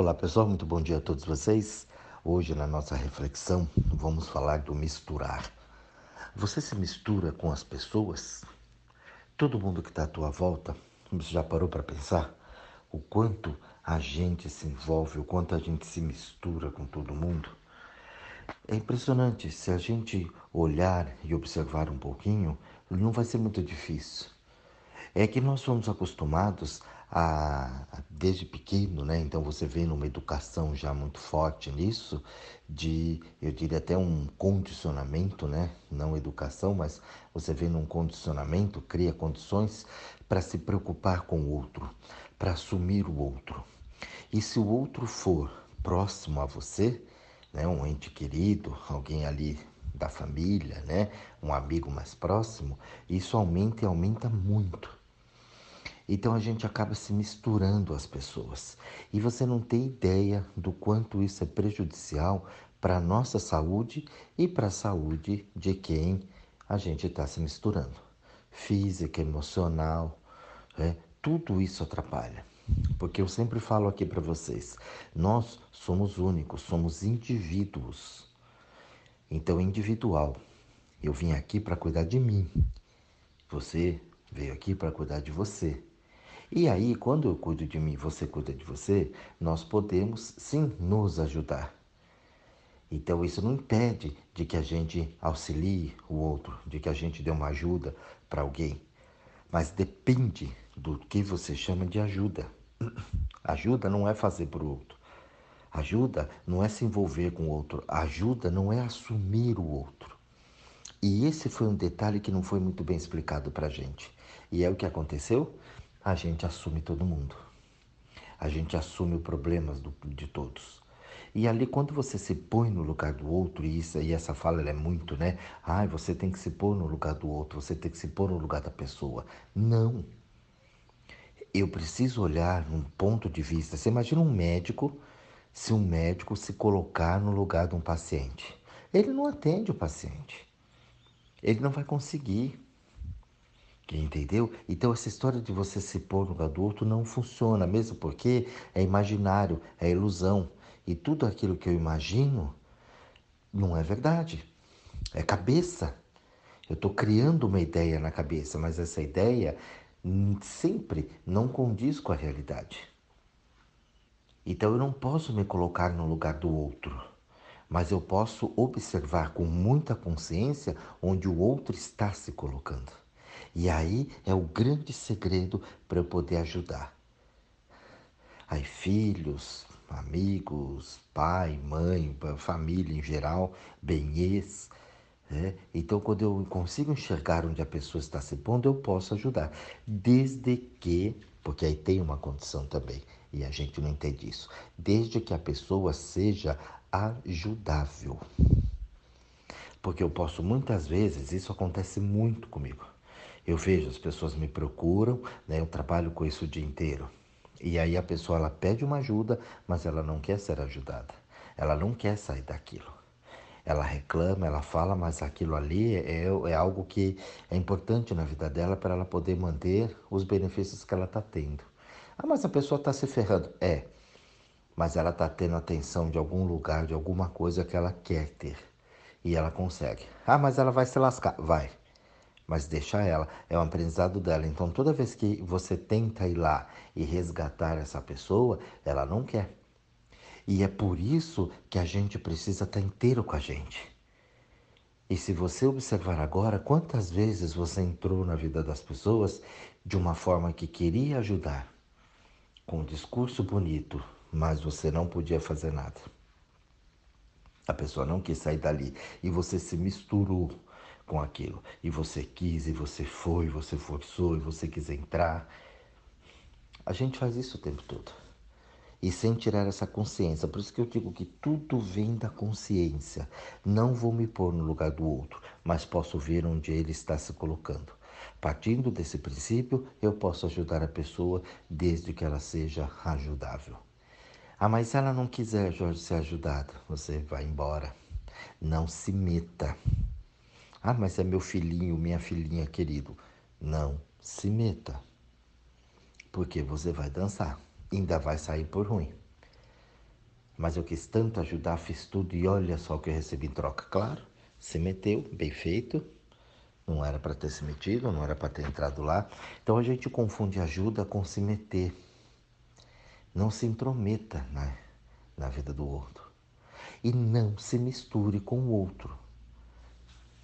Olá pessoal, muito bom dia a todos vocês. Hoje na nossa reflexão vamos falar do misturar. Você se mistura com as pessoas? Todo mundo que está à tua volta, você já parou para pensar o quanto a gente se envolve, o quanto a gente se mistura com todo mundo? É impressionante, se a gente olhar e observar um pouquinho, não vai ser muito difícil. É que nós somos acostumados a, desde pequeno, né? Então você vê numa educação já muito forte nisso, de, eu diria até um condicionamento, né? Não educação, mas você vê num condicionamento, cria condições para se preocupar com o outro, para assumir o outro. E se o outro for próximo a você, né? Um ente querido, alguém ali da família, né? Um amigo mais próximo, isso aumenta e aumenta muito. Então a gente acaba se misturando às pessoas. E você não tem ideia do quanto isso é prejudicial para a nossa saúde e para a saúde de quem a gente está se misturando. Física, emocional, é, tudo isso atrapalha. Porque eu sempre falo aqui para vocês, nós somos únicos, somos indivíduos. Então, individual. Eu vim aqui para cuidar de mim. Você veio aqui para cuidar de você. E aí, quando eu cuido de mim, você cuida de você, nós podemos sim nos ajudar. Então isso não impede de que a gente auxilie o outro, de que a gente dê uma ajuda para alguém, mas depende do que você chama de ajuda. Ajuda não é fazer para o outro. Ajuda não é se envolver com o outro. Ajuda não é assumir o outro. E esse foi um detalhe que não foi muito bem explicado para a gente. E é o que aconteceu? A gente assume todo mundo. A gente assume os problemas do, de todos. E ali, quando você se põe no lugar do outro, e, isso, e essa fala é muito, né? Ai, ah, você tem que se pôr no lugar do outro, você tem que se pôr no lugar da pessoa. Não. Eu preciso olhar num ponto de vista. Você imagina um médico, se um médico se colocar no lugar de um paciente. Ele não atende o paciente. Ele não vai conseguir. Entendeu? Então essa história de você se pôr no lugar do outro não funciona, mesmo porque é imaginário, é ilusão. E tudo aquilo que eu imagino não é verdade. É cabeça. Eu estou criando uma ideia na cabeça, mas essa ideia sempre não condiz com a realidade. Então eu não posso me colocar no lugar do outro, mas eu posso observar com muita consciência onde o outro está se colocando. E aí é o grande segredo para eu poder ajudar. Aí, filhos, amigos, pai, mãe, família em geral, benês. Né? Então, quando eu consigo enxergar onde a pessoa está se pondo, eu posso ajudar. Desde que, porque aí tem uma condição também, e a gente não entende isso, desde que a pessoa seja ajudável. Porque eu posso muitas vezes, isso acontece muito comigo. Eu vejo, as pessoas me procuram, né? eu trabalho com isso o dia inteiro. E aí a pessoa ela pede uma ajuda, mas ela não quer ser ajudada. Ela não quer sair daquilo. Ela reclama, ela fala, mas aquilo ali é, é algo que é importante na vida dela para ela poder manter os benefícios que ela está tendo. Ah, mas a pessoa está se ferrando. É, mas ela está tendo atenção de algum lugar, de alguma coisa que ela quer ter. E ela consegue. Ah, mas ela vai se lascar. Vai mas deixa ela, é um aprendizado dela. Então, toda vez que você tenta ir lá e resgatar essa pessoa, ela não quer. E é por isso que a gente precisa estar inteiro com a gente. E se você observar agora, quantas vezes você entrou na vida das pessoas de uma forma que queria ajudar, com um discurso bonito, mas você não podia fazer nada. A pessoa não quis sair dali e você se misturou com aquilo. E você quis, e você foi, você forçou, e você quis entrar. A gente faz isso o tempo todo. E sem tirar essa consciência. Por isso que eu digo que tudo vem da consciência. Não vou me pôr no lugar do outro, mas posso ver onde ele está se colocando. Partindo desse princípio, eu posso ajudar a pessoa desde que ela seja ajudável. Ah, mas se ela não quiser, Jorge, ser ajudada, você vai embora. Não se meta. Ah, mas é meu filhinho, minha filhinha querido. Não se meta. Porque você vai dançar. Ainda vai sair por ruim. Mas eu quis tanto ajudar, fiz tudo e olha só o que eu recebi em troca. Claro, se meteu, bem feito. Não era para ter se metido, não era para ter entrado lá. Então a gente confunde ajuda com se meter. Não se intrometa na, na vida do outro. E não se misture com o outro.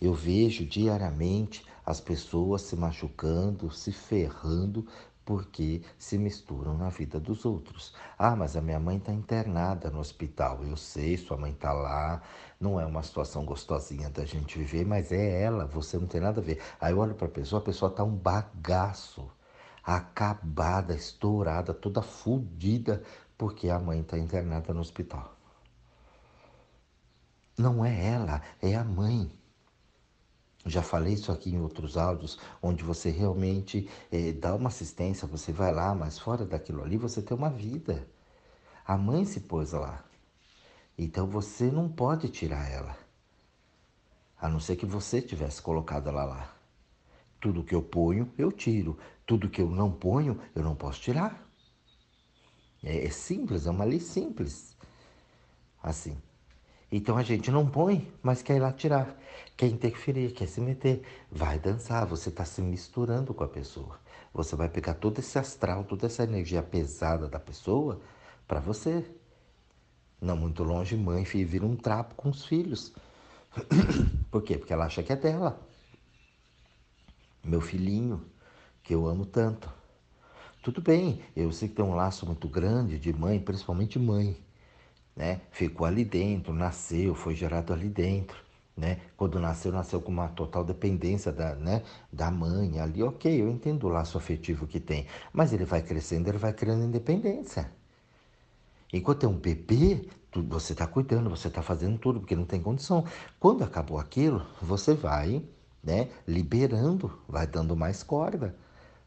Eu vejo diariamente as pessoas se machucando, se ferrando porque se misturam na vida dos outros. Ah, mas a minha mãe está internada no hospital. Eu sei, sua mãe está lá. Não é uma situação gostosinha da gente viver, mas é ela, você não tem nada a ver. Aí eu olho para a pessoa, a pessoa está um bagaço, acabada, estourada, toda fodida, porque a mãe está internada no hospital. Não é ela, é a mãe. Já falei isso aqui em outros áudios, onde você realmente é, dá uma assistência, você vai lá, mas fora daquilo ali você tem uma vida. A mãe se pôs lá. Então você não pode tirar ela. A não ser que você tivesse colocado ela lá. Tudo que eu ponho, eu tiro. Tudo que eu não ponho, eu não posso tirar. É, é simples, é uma lei simples. Assim. Então a gente não põe, mas quer ir lá tirar, quer interferir, quer se meter. Vai dançar, você está se misturando com a pessoa. Você vai pegar todo esse astral, toda essa energia pesada da pessoa para você. Não muito longe, mãe vira um trapo com os filhos. Por quê? Porque ela acha que é dela. Meu filhinho, que eu amo tanto. Tudo bem, eu sei que tem um laço muito grande de mãe, principalmente mãe né? Ficou ali dentro, nasceu, foi gerado ali dentro, né? Quando nasceu, nasceu com uma total dependência da, né? da mãe ali, ok, eu entendo o laço afetivo que tem, mas ele vai crescendo, ele vai criando independência. Enquanto é um bebê, você está cuidando, você está fazendo tudo, porque não tem condição. Quando acabou aquilo, você vai né, liberando, vai dando mais corda,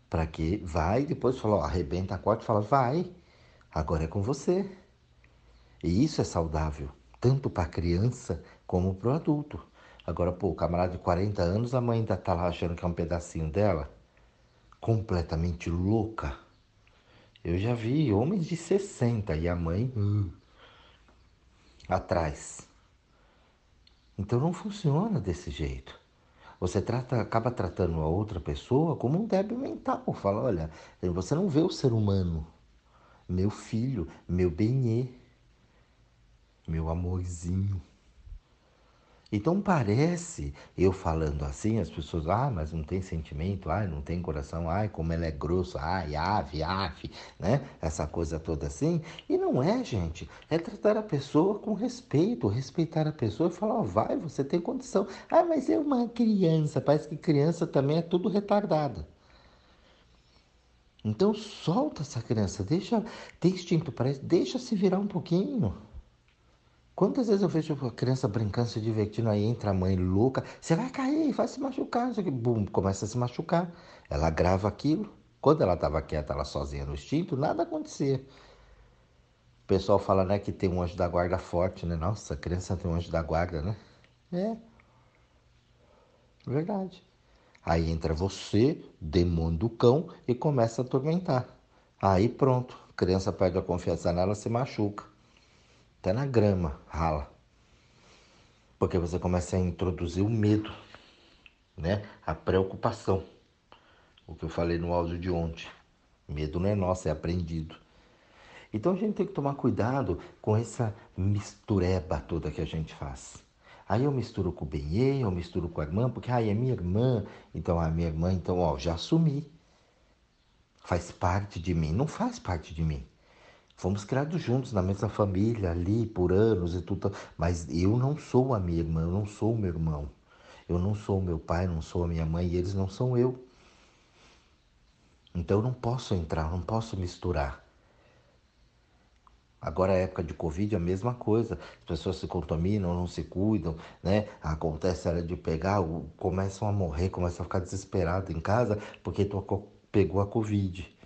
para que vai, depois fala, ó, arrebenta a corda e fala, vai, agora é com você. E isso é saudável, tanto para a criança como para o adulto. Agora, pô, o camarada de 40 anos, a mãe ainda está lá achando que é um pedacinho dela, completamente louca. Eu já vi homens de 60 e a mãe uh, atrás. Então não funciona desse jeito. Você trata, acaba tratando a outra pessoa como um débil mental. Fala, olha, você não vê o ser humano, meu filho, meu benê meu amorzinho. Então parece, eu falando assim, as pessoas, ah, mas não tem sentimento, ah, não tem coração, ai, como ela é grossa, ai, ave, ave, né? Essa coisa toda assim. E não é, gente. É tratar a pessoa com respeito, respeitar a pessoa e falar, oh, vai, você tem condição. Ah, mas é uma criança, parece que criança também é tudo retardada. Então solta essa criança, deixa, tem instinto, parece, deixa se virar um pouquinho. Quantas vezes eu vejo a criança brincando, se divertindo, aí entra a mãe louca, você vai cair, vai se machucar, isso bum, começa a se machucar. Ela grava aquilo. Quando ela estava quieta, ela sozinha no instinto, nada acontecia. O pessoal fala, né, que tem um anjo da guarda forte, né? Nossa, a criança tem um anjo da guarda, né? É. Verdade. Aí entra você, demônio do cão, e começa a atormentar. Aí pronto, a criança perde a confiança nela, se machuca até na grama rala. Porque você começa a introduzir o medo, né? A preocupação. O que eu falei no áudio de ontem. Medo não é nosso, é aprendido. Então a gente tem que tomar cuidado com essa mistureba toda que a gente faz. Aí eu misturo com o Benê, eu misturo com a irmã, porque aí ah, é minha irmã, então a minha irmã, então ó, já assumi. Faz parte de mim, não faz parte de mim. Fomos criados juntos na mesma família, ali por anos e tudo. Mas eu não sou a minha irmã, eu não sou o meu irmão. Eu não sou o meu pai, não sou a minha mãe e eles não são eu. Então eu não posso entrar, não posso misturar. Agora a época de Covid é a mesma coisa. As pessoas se contaminam, não se cuidam, né? Acontece a de pegar, começam a morrer, começam a ficar desesperados em casa porque pegou a Covid.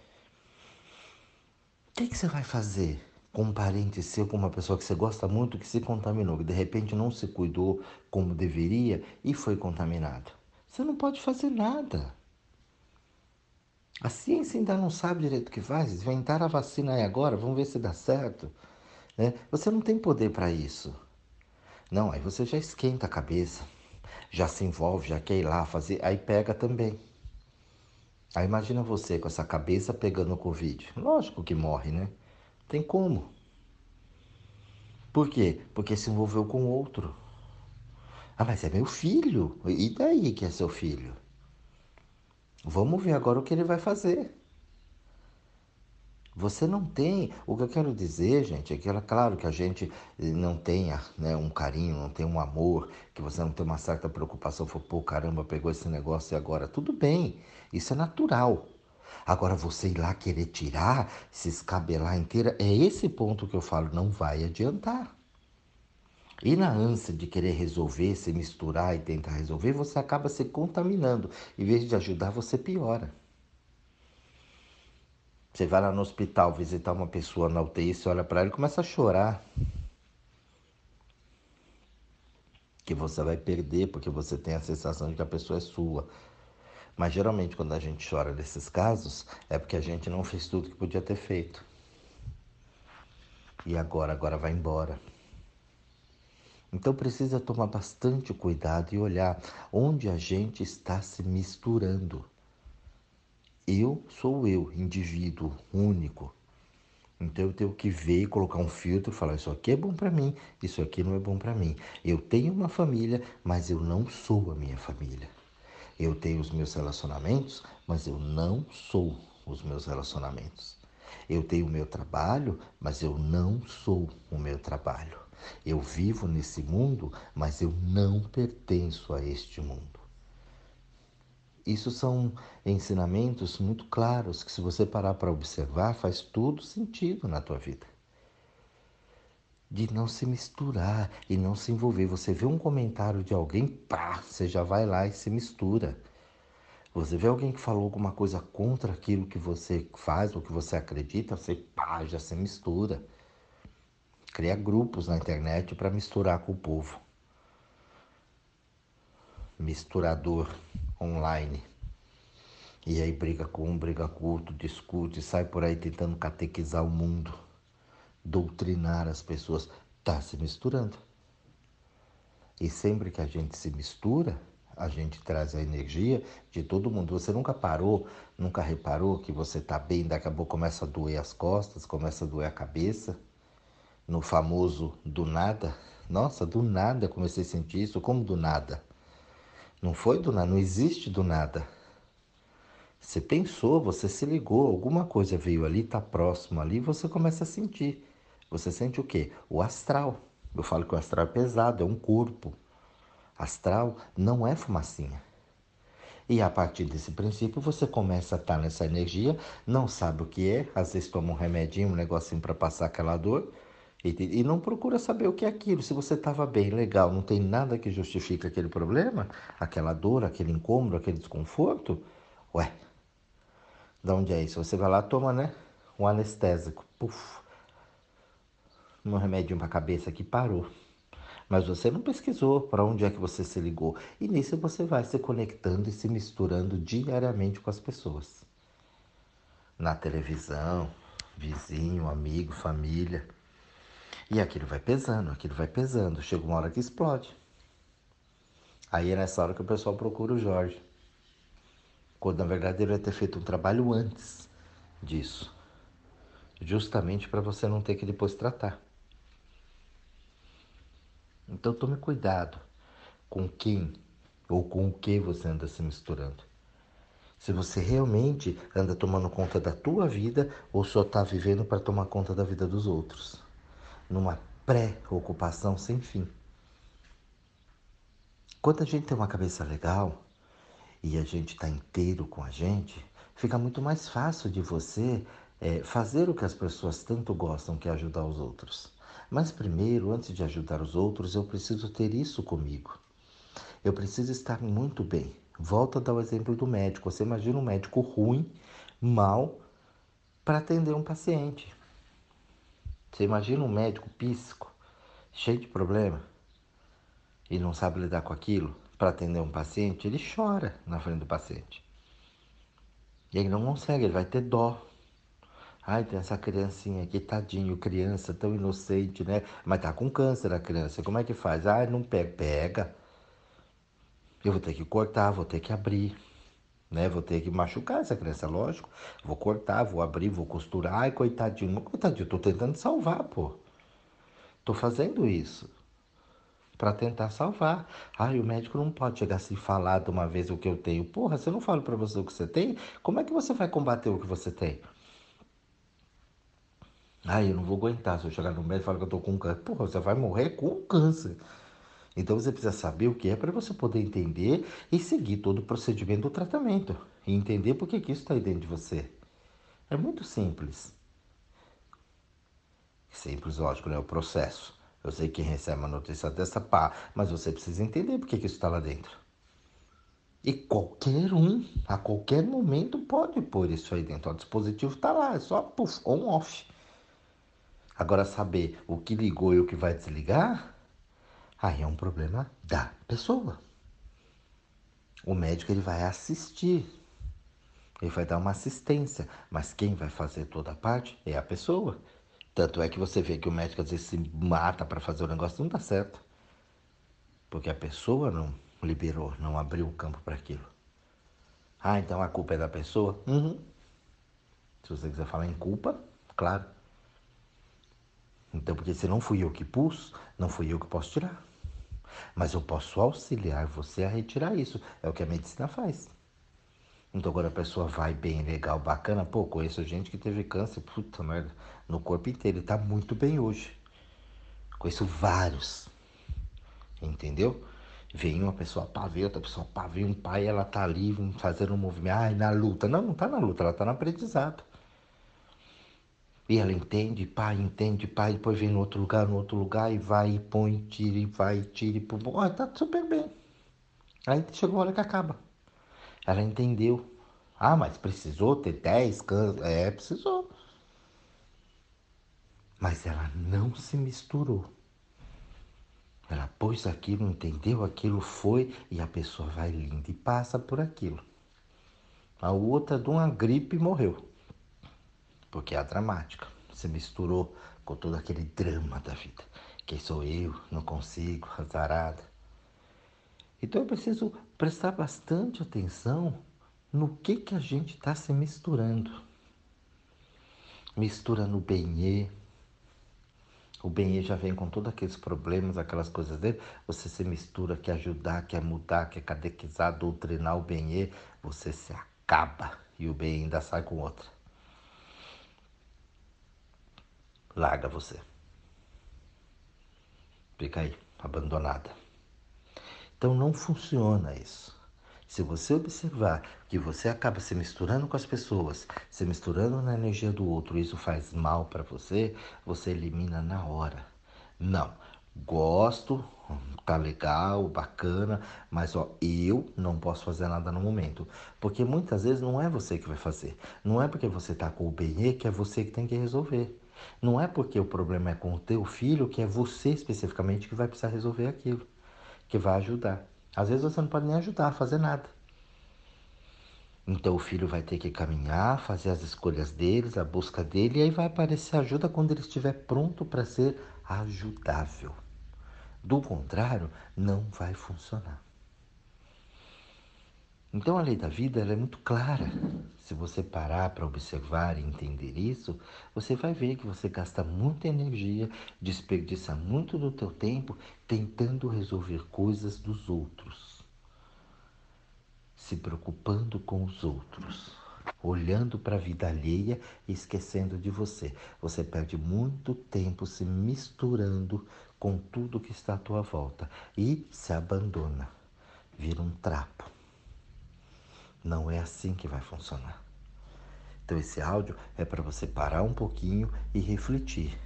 Que, que você vai fazer com um parente seu, com uma pessoa que você gosta muito, que se contaminou, que de repente não se cuidou como deveria e foi contaminado? Você não pode fazer nada. A ciência ainda não sabe direito o que faz. Inventaram a vacina aí agora, vamos ver se dá certo. Né? Você não tem poder para isso. Não, aí você já esquenta a cabeça, já se envolve, já quer ir lá fazer, aí pega também. Aí imagina você com essa cabeça pegando o Covid. Lógico que morre, né? Tem como. Por quê? Porque se envolveu com outro. Ah, mas é meu filho. E daí que é seu filho? Vamos ver agora o que ele vai fazer. Você não tem. O que eu quero dizer, gente, é que, claro, que a gente não tenha né, um carinho, não tem um amor, que você não tem uma certa preocupação. Falou, pô, caramba, pegou esse negócio e agora. Tudo bem, isso é natural. Agora, você ir lá querer tirar, se escabelar inteira, é esse ponto que eu falo, não vai adiantar. E na ânsia de querer resolver, se misturar e tentar resolver, você acaba se contaminando. Em vez de ajudar, você piora. Você vai lá no hospital visitar uma pessoa na UTI, você olha para ela e começa a chorar. Que você vai perder porque você tem a sensação de que a pessoa é sua. Mas geralmente quando a gente chora nesses casos é porque a gente não fez tudo que podia ter feito. E agora, agora vai embora. Então precisa tomar bastante cuidado e olhar onde a gente está se misturando. Eu sou eu, indivíduo único. Então eu tenho que ver e colocar um filtro falar: isso aqui é bom para mim, isso aqui não é bom para mim. Eu tenho uma família, mas eu não sou a minha família. Eu tenho os meus relacionamentos, mas eu não sou os meus relacionamentos. Eu tenho o meu trabalho, mas eu não sou o meu trabalho. Eu vivo nesse mundo, mas eu não pertenço a este mundo. Isso são ensinamentos muito claros que, se você parar para observar, faz todo sentido na tua vida. De não se misturar e não se envolver. Você vê um comentário de alguém, pá, você já vai lá e se mistura. Você vê alguém que falou alguma coisa contra aquilo que você faz ou que você acredita, você pá, já se mistura. Cria grupos na internet para misturar com o povo. Misturador online. E aí briga com um, briga com outro, discute, sai por aí tentando catequizar o mundo, doutrinar as pessoas. Está se misturando. E sempre que a gente se mistura, a gente traz a energia de todo mundo. Você nunca parou, nunca reparou que você está bem, daqui a pouco começa a doer as costas, começa a doer a cabeça. No famoso do nada. Nossa, do nada comecei a sentir isso. Como do nada? Não foi do nada, não existe do nada. Você pensou, você se ligou, alguma coisa veio ali, está próximo ali, você começa a sentir. Você sente o quê? O astral. Eu falo que o astral é pesado, é um corpo. Astral não é fumacinha. E a partir desse princípio você começa a estar nessa energia, não sabe o que é, às vezes toma um remedinho, um negocinho para passar aquela dor, e, não procura saber o que é aquilo. Se você estava bem, legal, não tem nada que justifique aquele problema, aquela dor, aquele incômodo, aquele desconforto, ué, de onde é isso? Você vai lá, toma, né? Um anestésico, puf, um remedinho para a cabeça que parou. Mas você não pesquisou para onde é que você se ligou. E nisso você vai se conectando e se misturando diariamente com as pessoas. Na televisão, vizinho, amigo, família. E aquilo vai pesando, aquilo vai pesando. Chega uma hora que explode. Aí é nessa hora que o pessoal procura o Jorge. Quando na verdade ele vai ter feito um trabalho antes disso. Justamente para você não ter que depois tratar. Então tome cuidado com quem ou com o que você anda se misturando. Se você realmente anda tomando conta da tua vida ou só está vivendo para tomar conta da vida dos outros numa pré-ocupação sem fim. Quando a gente tem uma cabeça legal e a gente está inteiro com a gente, fica muito mais fácil de você é, fazer o que as pessoas tanto gostam, que é ajudar os outros. Mas primeiro, antes de ajudar os outros, eu preciso ter isso comigo. Eu preciso estar muito bem. Volto a dar o exemplo do médico. Você imagina um médico ruim, mal, para atender um paciente. Você imagina um médico psíquico, cheio de problema, e não sabe lidar com aquilo para atender um paciente, ele chora na frente do paciente. E ele não consegue, ele vai ter dó. Ai, tem essa criancinha aqui, tadinho, criança tão inocente, né? Mas tá com câncer a criança, como é que faz? Ai, não pega. Pega. Eu vou ter que cortar, vou ter que abrir, né? Vou ter que machucar essa criança, lógico. Vou cortar, vou abrir, vou costurar. Ai, coitadinho, coitadinho, tô tentando salvar, pô. Tô fazendo isso para tentar salvar. Ai, o médico não pode chegar assim falar de uma vez o que eu tenho. Porra, se eu não falo para você o que você tem, como é que você vai combater o que você tem? Ai, eu não vou aguentar se eu chegar no médico e falar que eu tô com câncer. Porra, você vai morrer com câncer. Então você precisa saber o que é para você poder entender e seguir todo o procedimento do tratamento. E entender por que, que isso está aí dentro de você. É muito simples. Simples, lógico, né? O processo. Eu sei que recebe uma notícia dessa, pá, mas você precisa entender por que, que isso está lá dentro. E qualquer um, a qualquer momento, pode pôr isso aí dentro. O dispositivo está lá, é só puff, on off. Agora, saber o que ligou e o que vai desligar, aí é um problema da pessoa. O médico ele vai assistir, ele vai dar uma assistência, mas quem vai fazer toda a parte é a pessoa. Tanto é que você vê que o médico às vezes se mata para fazer o negócio, não dá certo. Porque a pessoa não liberou, não abriu o campo para aquilo. Ah, então a culpa é da pessoa? Uhum. Se você quiser falar em culpa, claro. Então, porque se não fui eu que pus, não fui eu que posso tirar. Mas eu posso auxiliar você a retirar isso. É o que a medicina faz. Então agora a pessoa vai bem, legal, bacana. Pô, conheço gente que teve câncer, puta merda, no corpo inteiro. E tá muito bem hoje. Conheço vários. Entendeu? Vem uma pessoa vem outra pessoa vem um pai, ela tá ali fazendo um movimento. Ai, na luta. Não, não tá na luta, ela tá no aprendizado. E ela entende, pai, entende, pai, depois vem no outro lugar, no outro lugar, e vai, e põe, tira, e vai, tira, e põe. Olha, tá super bem. Aí chegou a hora que acaba. Ela entendeu. Ah, mas precisou ter 10 cães? É, precisou. Mas ela não se misturou. Ela pôs aquilo, entendeu aquilo, foi e a pessoa vai linda e passa por aquilo. A outra de uma gripe morreu. Porque é a dramática. Se misturou com todo aquele drama da vida. Quem sou eu? Não consigo, azarada. Então eu preciso prestar bastante atenção no que, que a gente está se misturando. Mistura no benê. O benê já vem com todos aqueles problemas, aquelas coisas dele. Você se mistura, quer ajudar, quer mudar, quer catequizar, doutrinar o benê. Você se acaba e o bem ainda sai com outra. Larga você. Fica aí, abandonada. Então não funciona isso. Se você observar que você acaba se misturando com as pessoas, se misturando na energia do outro, isso faz mal para você, você elimina na hora. Não, gosto, tá legal, bacana, mas ó, eu não posso fazer nada no momento, porque muitas vezes não é você que vai fazer. Não é porque você tá com o bem que é você que tem que resolver. Não é porque o problema é com o teu filho que é você especificamente que vai precisar resolver aquilo que vai ajudar. Às vezes você não pode nem ajudar fazer nada. Então o filho vai ter que caminhar, fazer as escolhas deles, a busca dele, e aí vai aparecer ajuda quando ele estiver pronto para ser ajudável. Do contrário, não vai funcionar. Então a lei da vida é muito clara. Se você parar para observar e entender isso, você vai ver que você gasta muita energia, desperdiça muito do teu tempo tentando resolver coisas dos outros. Se preocupando com os outros, olhando para a vida alheia e esquecendo de você. Você perde muito tempo se misturando com tudo que está à tua volta e se abandona, vira um trapo. Não é assim que vai funcionar. Então, esse áudio é para você parar um pouquinho e refletir.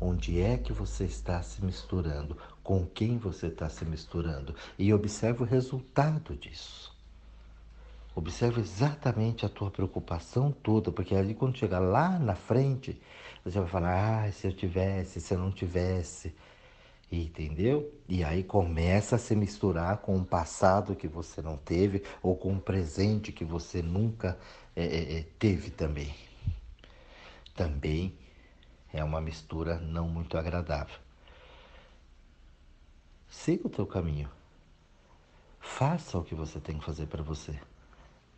Onde é que você está se misturando? Com quem você está se misturando? E observe o resultado disso. Observe exatamente a tua preocupação toda, porque ali quando chegar lá na frente, você vai falar: ah, se eu tivesse, se eu não tivesse. Entendeu? E aí começa a se misturar com um passado que você não teve ou com um presente que você nunca é, é, teve também. também é uma mistura não muito agradável. Siga o teu caminho. Faça o que você tem que fazer para você,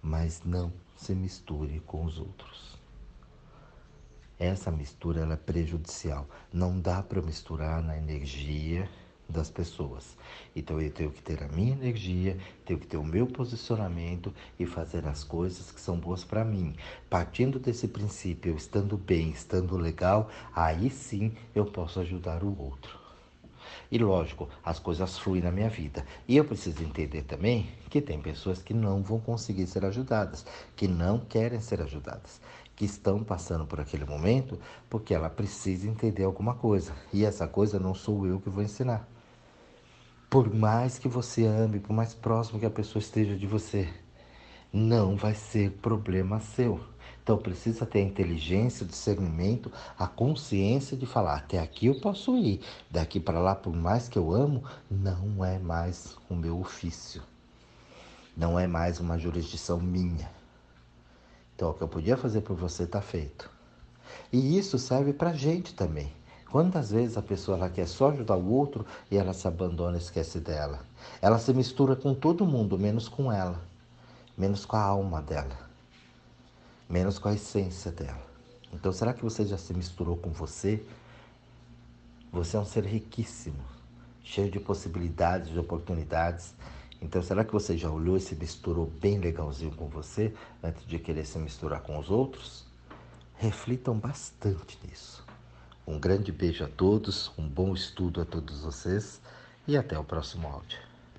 mas não se misture com os outros. Essa mistura ela é prejudicial. Não dá para misturar na energia das pessoas. Então eu tenho que ter a minha energia, tenho que ter o meu posicionamento e fazer as coisas que são boas para mim. Partindo desse princípio, eu estando bem, estando legal, aí sim eu posso ajudar o outro. E lógico, as coisas fluem na minha vida. E eu preciso entender também que tem pessoas que não vão conseguir ser ajudadas, que não querem ser ajudadas, que estão passando por aquele momento porque ela precisa entender alguma coisa. E essa coisa não sou eu que vou ensinar. Por mais que você ame, por mais próximo que a pessoa esteja de você, não vai ser problema seu. Então precisa ter a inteligência, o discernimento, a consciência de falar: até aqui eu posso ir, daqui para lá, por mais que eu amo, não é mais o meu ofício, não é mais uma jurisdição minha. Então o que eu podia fazer por você está feito. E isso serve para a gente também. Quantas vezes a pessoa ela quer só ajudar o outro e ela se abandona e esquece dela? Ela se mistura com todo mundo, menos com ela, menos com a alma dela menos com a essência dela. Então, será que você já se misturou com você? Você é um ser riquíssimo, cheio de possibilidades, de oportunidades. Então, será que você já olhou e se misturou bem legalzinho com você antes de querer se misturar com os outros? Reflitam bastante nisso. Um grande beijo a todos, um bom estudo a todos vocês e até o próximo áudio.